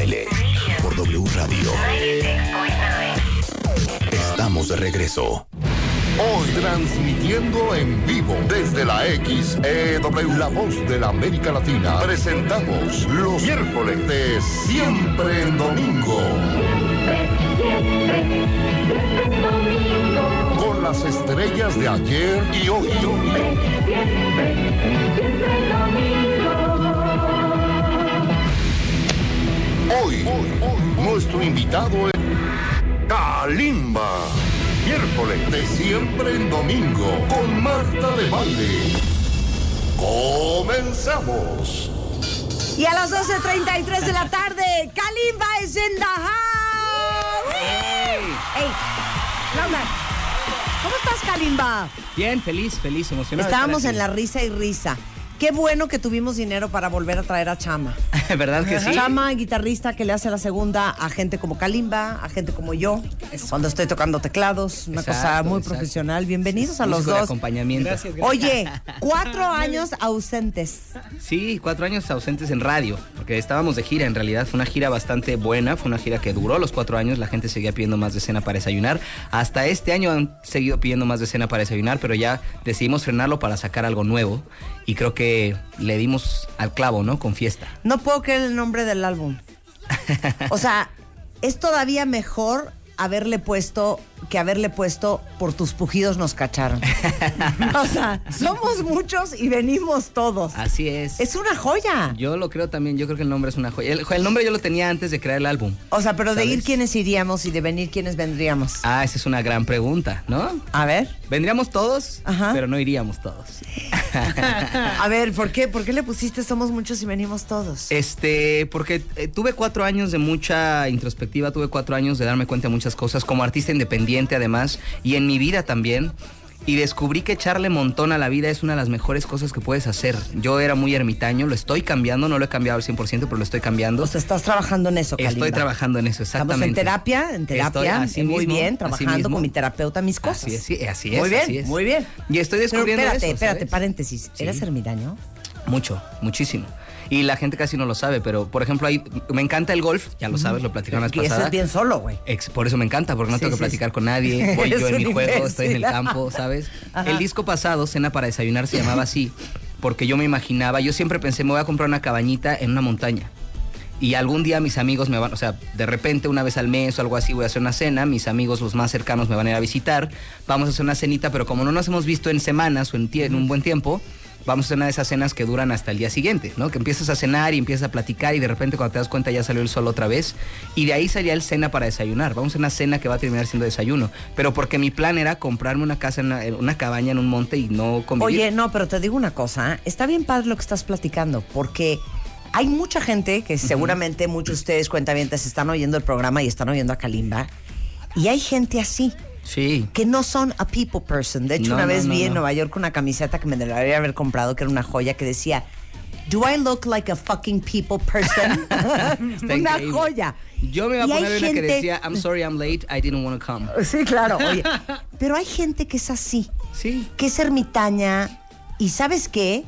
Baile por W Radio. Estamos de regreso. Hoy transmitiendo en vivo desde la XEW, la voz de la América Latina, presentamos los miércoles de Siempre en Domingo. Con las estrellas de ayer y hoy. Hoy, nuestro invitado es Kalimba. Miércoles de siempre en domingo con Marta de Valle. Comenzamos. Y a las 12.33 de la tarde, Kalimba es in the house. ¡Ey! ¿Cómo estás, Kalimba? Bien, feliz, feliz, emocionado. Estábamos en la risa y risa. Qué bueno que tuvimos dinero para volver a traer a Chama. ¿Verdad que sí? Chama, guitarrista que le hace la segunda a gente como Kalimba, a gente como yo, cuando estoy tocando teclados, una cosa muy exacto. profesional. Bienvenidos a los de dos. acompañamiento. Oye, cuatro años ausentes. Sí, cuatro años ausentes en radio, porque estábamos de gira. En realidad fue una gira bastante buena, fue una gira que duró los cuatro años. La gente seguía pidiendo más de cena para desayunar. Hasta este año han seguido pidiendo más de cena para desayunar, pero ya decidimos frenarlo para sacar algo nuevo. Y creo que le dimos al clavo, ¿no? Con fiesta. No puedo creer el nombre del álbum. O sea, es todavía mejor haberle puesto que haberle puesto por tus pujidos nos cacharon. O sea, somos muchos y venimos todos. Así es. Es una joya. Yo lo creo también, yo creo que el nombre es una joya. El, el nombre yo lo tenía antes de crear el álbum. O sea, pero de ir quiénes iríamos y de venir quiénes vendríamos. Ah, esa es una gran pregunta, ¿no? A ver. Vendríamos todos, Ajá. pero no iríamos todos. A ver, ¿por qué? ¿Por qué le pusiste somos muchos y venimos todos? Este, porque eh, tuve cuatro años de mucha introspectiva, tuve cuatro años de darme cuenta de muchas cosas, como artista independiente además, y en mi vida también. Y descubrí que echarle montón a la vida es una de las mejores cosas que puedes hacer. Yo era muy ermitaño, lo estoy cambiando, no lo he cambiado al 100%, pero lo estoy cambiando. O sea, estás trabajando en eso, Estoy Kalimba. trabajando en eso, Estamos exactamente. en terapia, en Estoy terapia, así muy mismo, bien, trabajando con mi terapeuta mis cosas. Así es, sí, así es. Muy bien, así es. muy bien. Y estoy Pero descubriendo espérate, eso, espérate, ¿sabes? paréntesis. Sí. ¿Eres ermitaño? Mucho, muchísimo. Y la gente casi no lo sabe, pero por ejemplo, ahí me encanta el golf, ya lo sabes, lo platicamos la vez Y eso es bien solo, güey. Por eso me encanta, porque no Sí, tengo que sí, platicar sí. con nadie. Voy yo en mi juego, estoy en el campo, ¿sabes? Ajá. El disco pasado, Cena para Desayunar, se llamaba así, porque yo me imaginaba, yo siempre pensé, me voy a comprar una cabañita en una montaña. Y algún día mis amigos me van, o sea, de repente una vez al mes o algo así voy a hacer una cena, mis amigos los más cercanos me van a ir a visitar, vamos a hacer una cenita, pero como no nos hemos visto en semanas o en un buen tiempo, vamos a hacer una de esas cenas que duran hasta el día siguiente, ¿no? Que empiezas a cenar y empiezas a platicar y de repente cuando te das cuenta ya salió el sol otra vez y de ahí salía el cena para desayunar. Vamos a una cena que va a terminar siendo desayuno, pero porque mi plan era comprarme una casa, en una, en una cabaña en un monte y no convivir. Oye, no, pero te digo una cosa, ¿eh? está bien padre lo que estás platicando, porque hay mucha gente que seguramente muchos de ustedes cuentavientes están oyendo el programa y están oyendo a Kalimba, y hay gente así, Sí. que no son a people person. De hecho, No, una vez no, vi en. Nueva York una camiseta que me debería haber comprado, que era una joya, que decía, Do I look like a fucking people person? una increíble. joya. Yo me iba a Y poner una que decía, I'm sorry I'm late, I didn't want to come. Sí, claro, oye. Pero hay gente que es así. Sí. que es ermitaña y ¿sabes qué?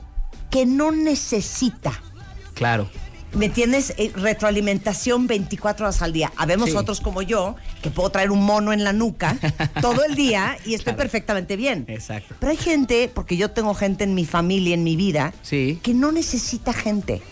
Que no necesita. Claro. ¿Me entiendes? Eh, retroalimentación 24 horas al día. Habemos Sí. otros como yo, que puedo traer un mono en la nuca todo el día y estoy Claro. perfectamente bien. Exacto. Pero hay gente, porque yo tengo gente en mi familia, en mi vida, Sí. que no necesita gente.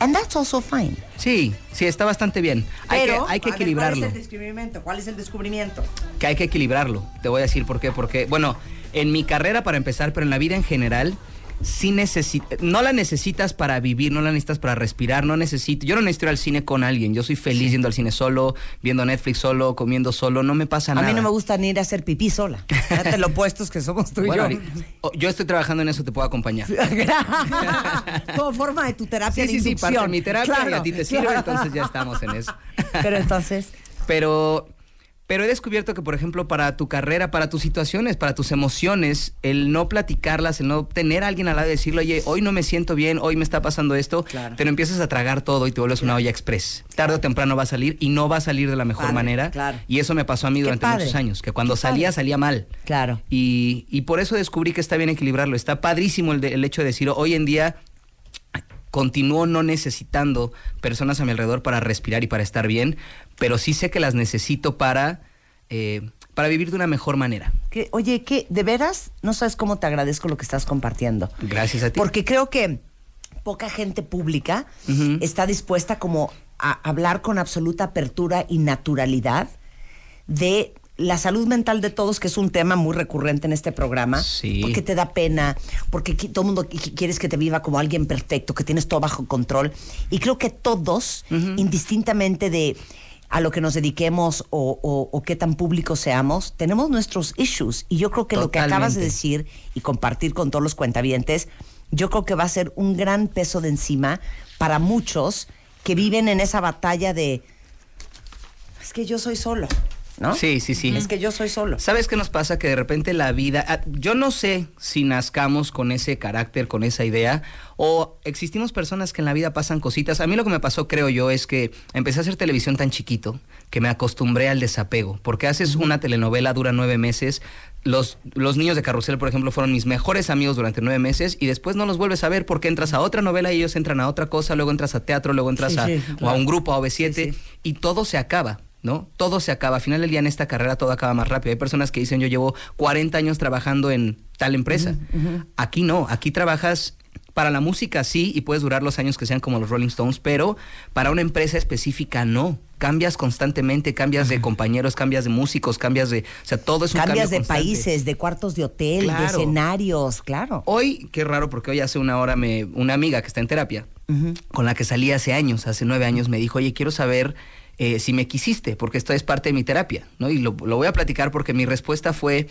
And that's also fine. Sí, sí, está bastante bien. Hay Pero, que, hay que ver, equilibrarlo. ¿Cuál es el descubrimiento? ¿Cuál es el descubrimiento? que hay que equilibrarlo. Te voy a decir por qué. Porque, bueno, en mi carrera para empezar, pero en la vida en general, sí necesito, no la necesitas para vivir, no la necesitas para respirar, no necesito, yo no necesito ir al cine con alguien, yo soy feliz yendo al cine solo, viendo Netflix solo, comiendo solo, no me pasa A nada. mí no me gusta ni ir a hacer pipí sola. Fíjate lo opuestos que somos tú y Bueno, yo. yo estoy trabajando en eso, te puedo acompañar. Como forma de tu terapia Sí, de sí, sí, parte de mi terapia y Claro, a ti te sirve, entonces ya estamos en eso. Pero entonces, Pero, pero he descubierto que, por ejemplo, para tu carrera, para tus situaciones, para tus emociones, el no platicarlas, el no tener a alguien al lado y decirle, oye, hoy no me siento bien, hoy me está pasando esto, Claro. te lo empiezas a tragar todo y te vuelves una olla express. Tarde o temprano va a salir y no va a salir de la mejor Padre, manera. claro. Y eso me pasó a mí Qué durante padre. muchos años, que cuando Qué salía, padre. salía mal. claro. Y, y por eso descubrí que está bien equilibrarlo. Está padrísimo el, de- el hecho de decir, hoy en día continúo no necesitando personas a mi alrededor para respirar y para estar bien, pero sí sé que las necesito para, eh, para vivir de una mejor manera. Que, oye, que de veras no sabes cómo te agradezco lo que estás compartiendo. Gracias a ti. Porque creo que poca gente pública está dispuesta como a hablar con absoluta apertura y naturalidad de la salud mental de todos, que es un tema muy recurrente en este programa, Sí. porque te da pena, porque todo el mundo qui- quieres que te viva como alguien perfecto, que tienes todo bajo control. Y creo que todos, indistintamente de a lo que nos dediquemos o, o- o qué tan públicos seamos, tenemos nuestros issues. Y yo creo que lo que acabas de decir y compartir con todos los cuentavientes, yo creo que va a ser un gran peso de encima para muchos que viven en esa batalla de es que yo soy solo, ¿no? Sí, sí, sí. Es que yo soy solo. ¿Sabes qué nos pasa? Que de repente la vida, ah, yo no sé si nazcamos con ese carácter, con esa idea, o existimos personas que en la vida pasan cositas. A mí lo que me pasó, creo yo, es que empecé a hacer televisión tan chiquito que me acostumbré al desapego, porque haces una telenovela, dura nueve meses. Los, los niños de Carrusel, por ejemplo, fueron mis mejores amigos durante nueve meses y después no los vuelves a ver porque entras a otra novela y ellos entran a otra cosa, luego entras a teatro, luego entras Sí, a, sí, o a un grupo, a OV7 Sí, sí. y todo se acaba. ¿No? Todo se acaba. Al final del día en esta carrera todo acaba más rápido. Hay personas que dicen yo llevo 40 años trabajando en tal empresa. Aquí no, aquí trabajas para la música sí y puedes durar los años que sean como los Rolling Stones, pero para una empresa específica no. Cambias constantemente, cambias de compañeros, cambias de músicos, cambias de... O sea, todo es un Cambias cambio de constante. países, de cuartos de hotel, de escenarios, claro. Hoy, qué raro, porque hoy hace una hora me, una amiga que está en terapia, con la que salí hace años, hace nueve años, me dijo, oye, quiero saber eh, si me quisiste, porque esto es parte de mi terapia, ¿no? Y lo, lo voy a platicar porque mi respuesta fue,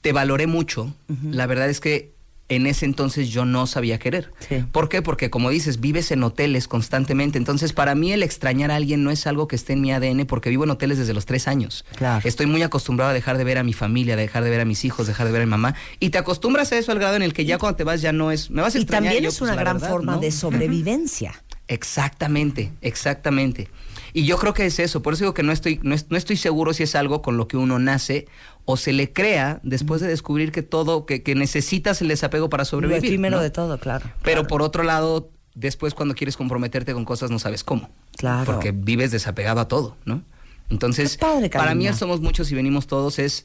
te valoré mucho. La verdad es que en ese entonces yo no sabía querer. Sí. ¿Por qué? Porque como dices, vives en hoteles constantemente. Entonces, para mí el extrañar a alguien no es algo que esté en mi ADN porque vivo en hoteles desde los tres años. Claro. Estoy muy acostumbrado a dejar de ver a mi familia, a dejar de ver a mis hijos, dejar de ver a mi mamá. Y te acostumbras a eso al grado en el que ya cuando te vas ya no es... Me vas a Y extrañar. también yo, es pues, una gran verdad, forma ¿no? de sobrevivencia. Exactamente, exactamente. Y yo creo que es eso, por eso digo que no estoy, no, no estoy seguro si es algo con lo que uno nace o se le crea después de descubrir que todo, que, que necesitas el desapego para Lo sobrevivir. efímero ¿no? de todo, claro. Pero claro. por otro lado, después cuando quieres comprometerte con cosas no sabes cómo. Claro. Porque vives desapegado a todo, ¿no? Entonces, padre, para mí somos muchos y venimos todos es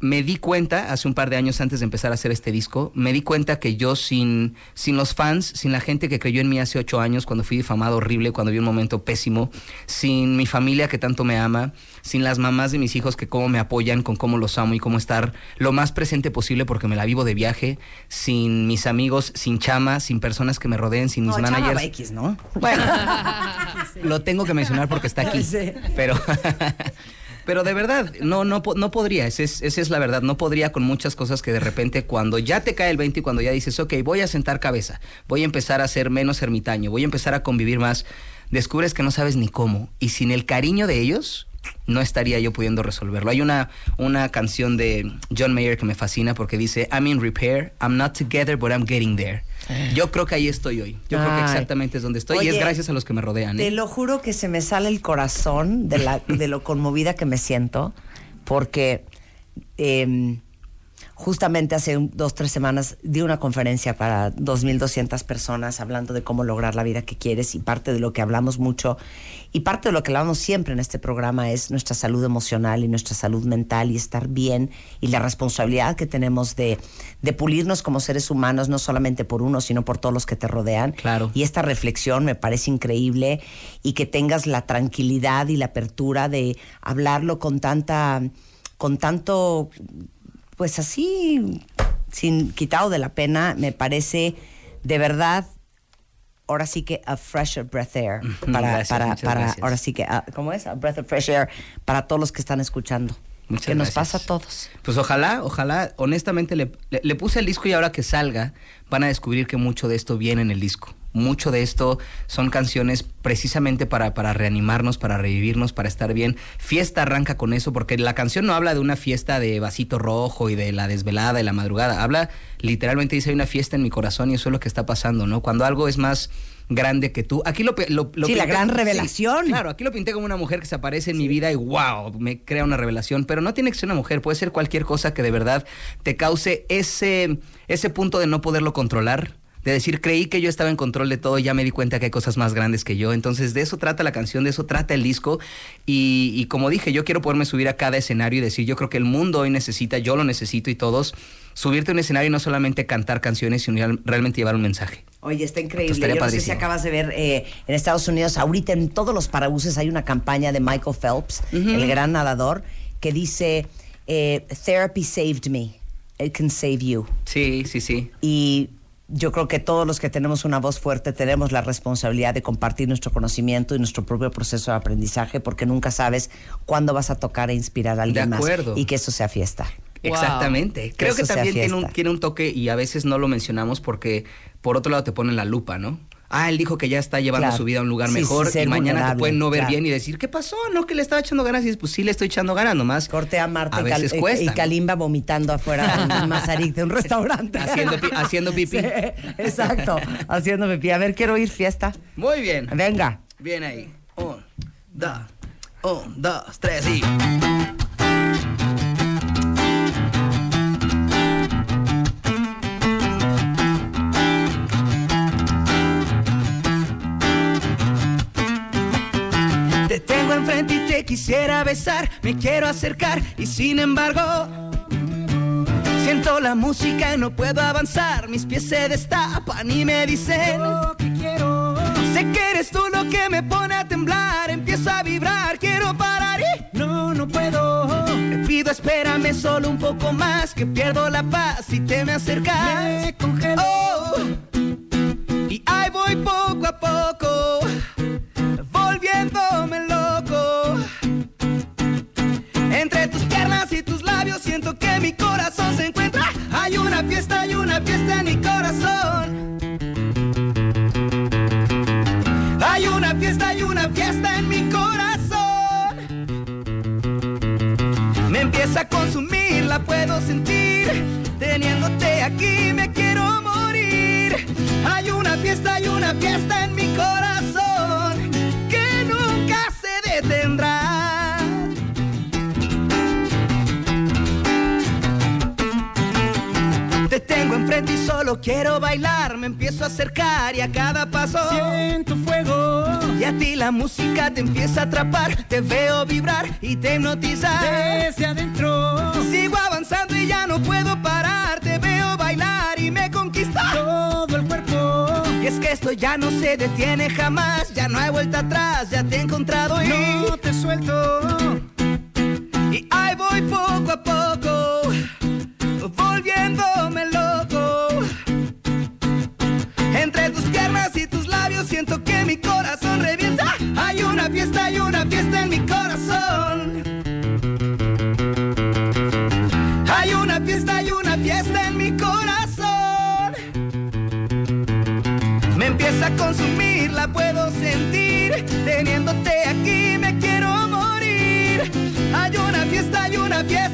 me di cuenta hace un par de años antes de empezar a hacer este disco, me di cuenta que yo sin, sin los fans, sin la gente que creyó en mí hace ocho años cuando fui difamado horrible, cuando vi un momento pésimo, sin mi familia que tanto me ama, sin las mamás de mis hijos que cómo me apoyan, con cómo los amo y cómo estar lo más presente posible porque me la vivo de viaje, sin mis amigos, sin chama, sin personas que me rodeen, sin mis No, Chama managers. va X, ¿no? Bueno, lo tengo que mencionar porque está aquí. Sí. Pero, pero de verdad, no, no, no podría. Esa es, esa es la verdad. No podría con muchas cosas que de repente cuando ya te cae el 20 y cuando ya dices, ok, voy a sentar cabeza, voy a empezar a ser menos ermitaño, voy a empezar a convivir más, descubres que no sabes ni cómo. Y sin el cariño de ellos, no estaría yo pudiendo resolverlo. Hay una, una canción de John Mayer que me fascina porque dice, I'm in repair, I'm not together, but I'm getting there. Yo creo que ahí estoy hoy. Yo creo que exactamente es donde estoy y es gracias a los que me rodean. ¿eh? Te lo juro que se me sale el corazón de, la, de lo conmovida que me siento, porque em, justamente hace un- dos, tres semanas di una conferencia para 2.200 personas hablando de cómo lograr la vida que quieres y parte de lo que hablamos mucho y parte de lo que hablamos siempre en este programa es nuestra salud emocional y nuestra salud mental y estar bien y la responsabilidad que tenemos de, de pulirnos como seres humanos, no solamente por uno, sino por todos los que te rodean. Claro. Y esta reflexión me parece increíble y que tengas la tranquilidad y la apertura de hablarlo con tanta, con tanto, pues así, sin quitado de la pena, me parece de verdad. Ahora sí que a fresh breath air para, Gracias, para, para gracias. ahora sí que, ah, ¿cómo es? A breath of fresh air para todos los que están escuchando. Muchas que nos pasa a todos. Pues ojalá, ojalá, honestamente le, le- le puse el disco y ahora que salga van a descubrir que mucho de esto viene en el disco. Mucho de esto son canciones precisamente para, para reanimarnos, para revivirnos, para estar bien. Fiesta arranca con eso porque la canción no habla de una fiesta de vasito rojo y de la desvelada y la madrugada. Habla literalmente dice hay una fiesta en mi corazón y eso es lo que está pasando, ¿no? Cuando algo es más grande que tú. Aquí lo, lo, lo Sí, la gran sí, revelación. claro, aquí lo pinté como una mujer que se aparece en mi vida y wow, me crea una revelación, pero no tiene que ser una mujer, puede ser cualquier cosa que de verdad te cause ese, ese punto de no poderlo controlar, de decir, creí que yo estaba en control de todo, ya me di cuenta que hay cosas más grandes que yo. Entonces, de eso trata la canción, de eso trata el disco. Y, y como dije, yo quiero poderme subir a cada escenario y decir, yo creo que el mundo hoy necesita, yo lo necesito y todos, subirte a un escenario y no solamente cantar canciones, sino real- realmente llevar un mensaje. Oye, está increíble. Yo no sé si acabas de ver eh, en Estados Unidos, ahorita en todos los parabuses hay una campaña de Michael Phelps, el gran nadador, que dice, eh, Therapy saved me. It can save you. Sí, sí, sí. Y yo creo que todos los que tenemos una voz fuerte tenemos la responsabilidad de compartir nuestro conocimiento y nuestro propio proceso de aprendizaje porque nunca sabes cuándo vas a tocar e inspirar a alguien acuerdo. más y que eso sea fiesta. Wow. Exactamente. Creo que sea también tiene un, tiene un toque y a veces no lo mencionamos porque por otro lado te ponen la lupa, ¿no? Ah, él dijo que ya está llevando Claro. su vida a un lugar Sí, sí, mejor ser y mañana te pueden no ver claro. bien y decir, ¿qué pasó? No, que le estaba echando ganas y dices, pues sí le estoy echando ganas nomás. Corte a Marta A Cal- veces y-. Kalimba vomitando afuera en Mazarik de un restaurante. Haciendo pi- haciendo pipí. Sí, exacto, haciendo pipí. A ver, quiero ir fiesta. Muy bien. Venga. Bien ahí. Un, dos, un, dos, tres y... enfrente y te quisiera besar, me quiero acercar y sin embargo siento la música y no puedo avanzar, mis pies se destapan y me dicen que quiero. Sé que eres tú lo que me pone a temblar, empiezo a vibrar, quiero parar y no, no puedo. Te pido espérame solo un poco más, que pierdo la paz si te me acercas. Me congelo. Y ahí voy poco a poco volviéndome fiesta, hay una fiesta en mi corazón. Hay una fiesta, hay una fiesta en mi corazón. Me empieza a consumir, la puedo sentir. Teniéndote aquí me quiero morir. Hay una fiesta, hay una fiesta en mi corazón solo quiero bailar. Me empiezo a acercar y a cada paso siento fuego. Y a ti la música te empieza a atrapar. Te veo vibrar y te hipnotiza. Desde adentro sigo avanzando y ya no puedo parar. Te veo bailar y me conquista todo el cuerpo. Y es que esto ya no se detiene jamás. Ya no hay vuelta atrás. Ya te he encontrado y no te suelto. Y ahí voy poco a poco Entre tus piernas y tus labios siento que mi corazón revienta. Hay una fiesta, hay una fiesta en mi corazón. Hay una fiesta, hay una fiesta en mi corazón. Me empieza a consumir, la puedo sentir. Teniéndote aquí me quiero morir. Hay una fiesta, hay una fiesta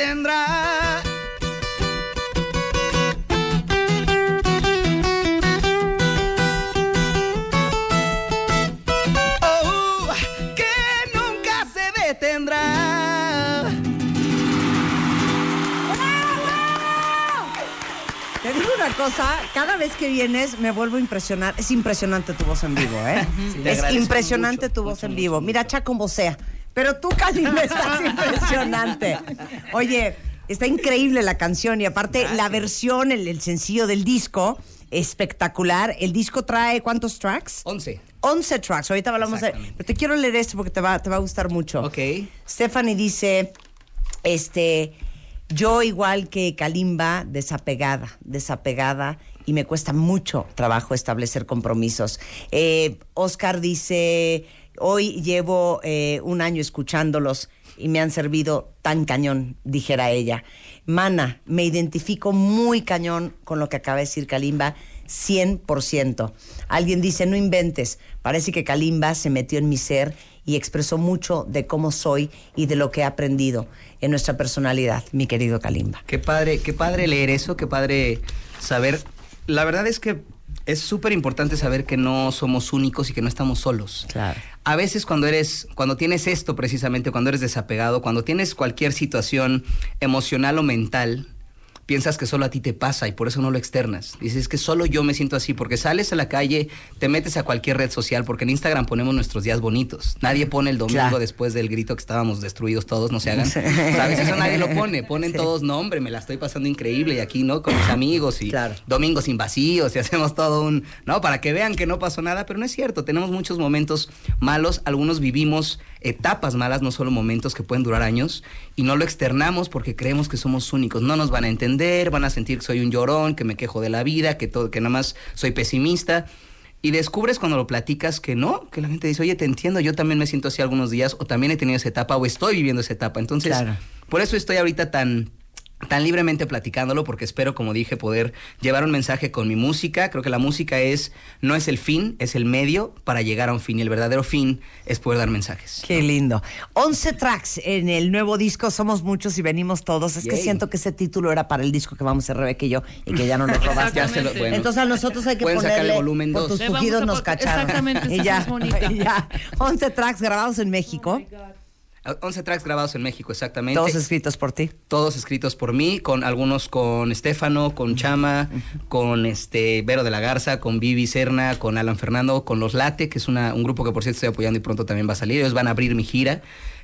se detendrá. Oh, que nunca se detendrá. Te digo una cosa, cada vez que vienes me vuelvo a impresionar. Es impresionante tu voz en vivo, ¿eh? es impresionante mucho, tu voz mucho, en mucho, vivo. Mira, Cha como sea. Pero tú, Kalimba, estás impresionante. Oye, está increíble la canción y aparte la versión, el, el sencillo del disco espectacular. El disco trae ¿cuántos tracks? 11. 11 tracks. Ahorita hablamos de. Pero te quiero leer esto porque te va, te va a gustar mucho. Ok. Stephanie dice: Este. Yo, igual que Kalimba, desapegada, desapegada, y me cuesta mucho trabajo establecer compromisos. Eh, Oscar dice: Hoy llevo eh, un año escuchándolos y me han servido tan cañón, dijera ella. Mana, me identifico muy cañón con lo que acaba de decir Kalimba, 100%. Alguien dice, no inventes, parece que Kalimba se metió en mi ser y expresó mucho de cómo soy y de lo que he aprendido en nuestra personalidad, mi querido Kalimba. Qué padre, qué padre leer eso, qué padre saber. La verdad es que es súper importante saber que no somos únicos y que no estamos solos. Claro. A veces cuando eres, cuando tienes esto precisamente, cuando eres desapegado, cuando tienes cualquier situación emocional o mental, piensas que solo a ti te pasa y por eso no lo externas. Dices que solo yo me siento así, porque sales a la calle, te metes a cualquier red social, porque en Instagram ponemos nuestros días bonitos. Nadie pone el domingo Claro. después del grito que estábamos destruidos todos, no se hagan. ¿Sabes? Eso nadie lo pone. Ponen todos, no, hombre, me la estoy pasando increíble y aquí, ¿no? Con mis amigos y Claro. domingos sin vacíos y hacemos todo un, ¿no? Para que vean que no pasó nada, pero no es cierto, tenemos muchos momentos malos, algunos vivimos etapas malas, no solo momentos que pueden durar años, y no lo externamos porque creemos que somos únicos, no nos van a entender, van a sentir que soy un llorón, que me quejo de la vida, que todo, que nada más soy pesimista. Y descubres cuando lo platicas que no, que la gente dice, oye, te entiendo, yo también me siento así algunos días, o también he tenido esa etapa, o estoy viviendo esa etapa. Entonces, Claro. por eso estoy ahorita tan, tan libremente platicándolo, porque espero, como dije, poder llevar un mensaje con mi música. Creo que la música es, no es el fin, es el medio para llegar a un fin. Y el verdadero fin es poder dar mensajes. Qué lindo. 11 tracks en el nuevo disco, Somos Muchos y Venimos Todos. Es que siento que ese título era para el disco que vamos a hacer Rebeca y yo y que ya no nos robaste. Ya se lo- bueno. Entonces a nosotros hay que Pueden sacar el ponerle volumen por dos. tus a nos cacharon. exactamente, y ya, es y ya. 11 tracks grabados en México, 11 tracks grabados en México, exactamente. todos escritos por ti. Todos escritos por mí, con algunos con Estefano, con Chama, con este Vero de la Garza, con Vivi Serna, con Alan Fernando, con Los Late, que es una- un grupo que por cierto estoy apoyando y pronto también va a salir. Ellos van a abrir mi gira.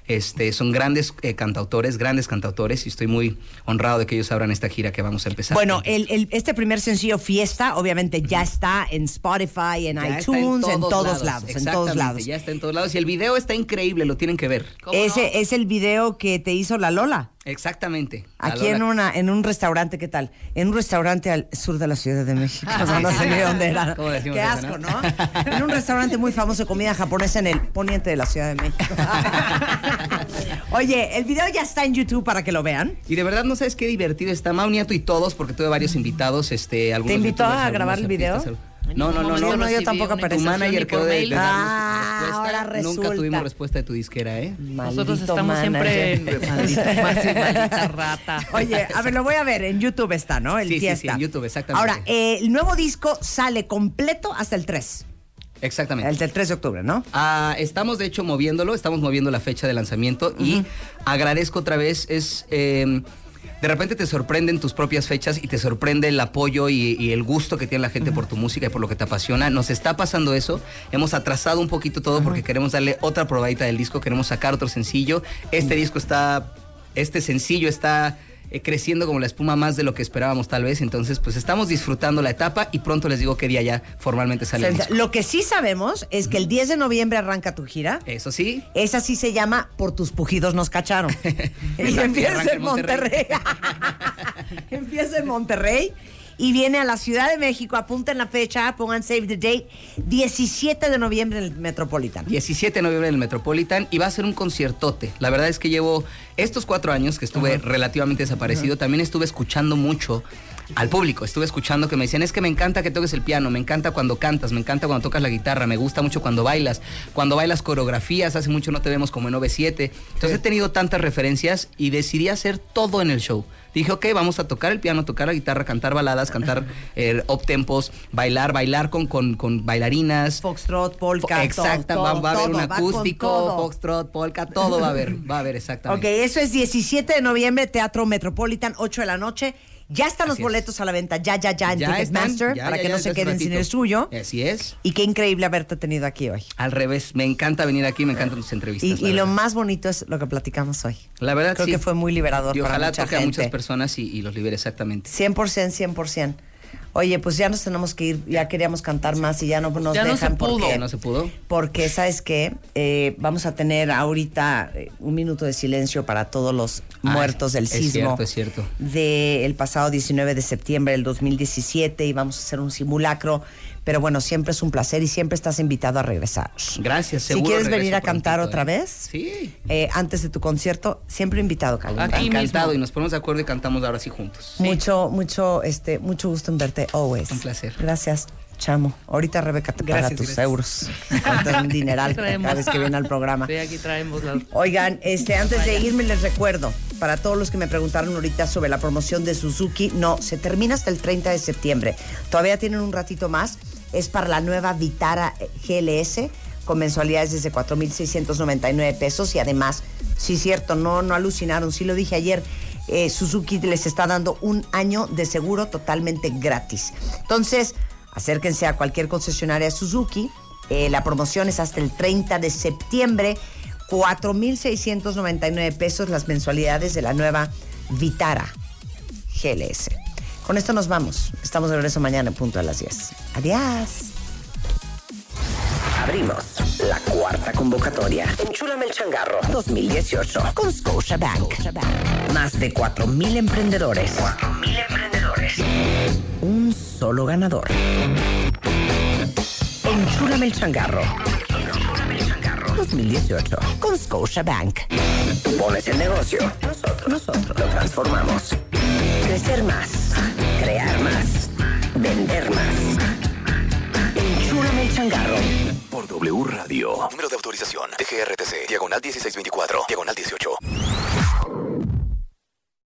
Este, son grandes eh, cantautores, grandes cantautores, y estoy muy honrado de que ellos abran esta gira que vamos a empezar. Bueno, el, el- este primer sencillo, Fiesta, obviamente ya está en Spotify, en Ya está iTunes, en todos, lados, en todos lados. Ya está en todos lados. Y el video está increíble, lo tienen que ver. ¿Cómo Ese no? es el video que te hizo la Lola. Exactamente. Aquí en una, en un restaurante, ¿qué tal? En un restaurante al sur de la Ciudad de México. O sea, no sé ni dónde era. ¿Cómo decimos Qué eso, asco, no? ¿no? En un restaurante muy famoso de comida japonesa en el poniente de la Ciudad de México. Oye, el video ya está en YouTube para que lo vean. Y de verdad no sabes qué divertido está Mau Nieto y todos, porque tuve varios invitados, este, algunos invitó youtubers, a grabar el video? artistas, No, no, no, no, Yo no, yo tampoco aparecí. Tu manager quedó de, Ah, ahora Nunca resulta. tuvimos respuesta de tu disquera, ¿eh? Nosotros estamos siempre en maldita, maldita rata. Oye, a ver, lo voy a ver. En YouTube está, ¿no? El Sí, sí, sí, en YouTube, exactamente. Ahora, eh, el nuevo disco sale completo hasta el 3. Exactamente. El del 3 de octubre, ¿no? Ah, estamos de hecho moviéndolo, estamos moviendo la fecha de lanzamiento y agradezco otra vez, es... eh, de repente te sorprenden tus propias fechas y te sorprende el apoyo y, y el gusto que tiene la gente por tu música y por lo que te apasiona. Nos está pasando eso. Hemos atrasado un poquito todo porque queremos darle otra probadita del disco, queremos sacar otro sencillo. Este disco está, este sencillo está eh, creciendo como la espuma más de lo que esperábamos tal vez. Entonces, pues estamos disfrutando la etapa y pronto les digo qué día ya formalmente sale el disco. Lo que sí sabemos es que el 10 de noviembre arranca tu gira. Eso sí, Esa sí se llama Por tus pujidos nos cacharon. y empieza en Monterrey. empieza en Monterrey y viene a la Ciudad de México. Apunten la fecha, pongan save the date. 17 de noviembre en el Metropolitan. 17 de noviembre en el Metropolitan y va a ser un conciertote. La verdad es que llevo estos cuatro años que estuve relativamente desaparecido, también estuve escuchando mucho al público. Estuve escuchando que me decían, es que me encanta que toques el piano, me encanta cuando cantas, me encanta cuando tocas la guitarra, me gusta mucho cuando bailas, cuando bailas coreografías, hace mucho no te vemos como en 9-7. Entonces he tenido tantas referencias y decidí hacer todo en el show. Dije, ok, vamos a tocar el piano, tocar la guitarra, cantar baladas, cantar eh, up-tempos, bailar, bailar con, con, con bailarinas. Foxtrot, polka, Exacta, todo, va, a haber un todo, acústico, foxtrot, polka, todo va a haber, va a haber Ok, exactamente. eso es 17 de noviembre, Teatro Metropolitan, 8 de la noche. Ya están los Así es. boletos a la venta, ya, ya, ya en Ya están, Ticketmaster, ya, para ya, que no se queden sin el suyo. Así es. Y qué increíble haberte tenido aquí hoy. Al revés, me encanta venir aquí, me encantan tus entrevistas. Y, lo más bonito es lo que platicamos hoy. La verdad Creo sí. que fue muy liberador Y para ojalá mucha toque a muchas personas y, y los libere exactamente. 100%, 100%. Oye, pues ya nos tenemos que ir, ya queríamos cantar más y ya no nos Ya no dejan se pudo. porque ¿No se pudo? porque sabes qué, Eh, vamos a tener ahorita eh, un minuto de silencio para todos los muertos del es sismo cierto, es cierto. del pasado 19 de septiembre del 2017 y vamos a hacer un simulacro. Pero bueno, siempre es un placer y siempre estás invitado a regresar. Gracias, Si seguro quieres regreso venir a cantar prontito, otra ¿eh? vez, Sí. eh, antes de tu concierto, siempre invitado, Kalimba. Aquí Encantado mismo. y nos ponemos de acuerdo y cantamos ahora sí juntos. Mucho, mucho, este, mucho gusto en verte, always. Un placer. Gracias, chamo. Ahorita Rebeca te paga Gracias, tus gracias. euros. Da un dineral cada vez que viene al programa. Sí, aquí traemos las... Oigan, este, antes de irme les recuerdo, para todos los que me preguntaron ahorita sobre la promoción de Suzuki, no, se termina hasta el 30 de septiembre. Todavía tienen un ratito más. Es para la nueva Vitara eh, GLS con mensualidades desde 4.699 pesos y además, sí cierto, no, no alucinaron, sí lo dije ayer, eh, Suzuki les está dando un año de seguro totalmente gratis. Entonces, acérquense a cualquier concesionaria Suzuki. Eh, la promoción es hasta el 30 de septiembre. 4.699 pesos las mensualidades de la nueva Vitara GLS. Con esto nos vamos. Estamos de regreso mañana en punto a las 10. Adiós. Abrimos la cuarta convocatoria. Enchúlame el changarro 2018 con Scotiabank. Más de 4.000 emprendedores. 4.000 emprendedores. Un solo ganador. Enchúlame el changarro. 2018 con Scotiabank. Pones el negocio. Nosotros, nosotros lo transformamos. Crecer más. Crear más. Vender más. Enchúlame el changarro. Por W Radio. Número de autorización. DGRTC. Diagonal 1624. Diagonal 18.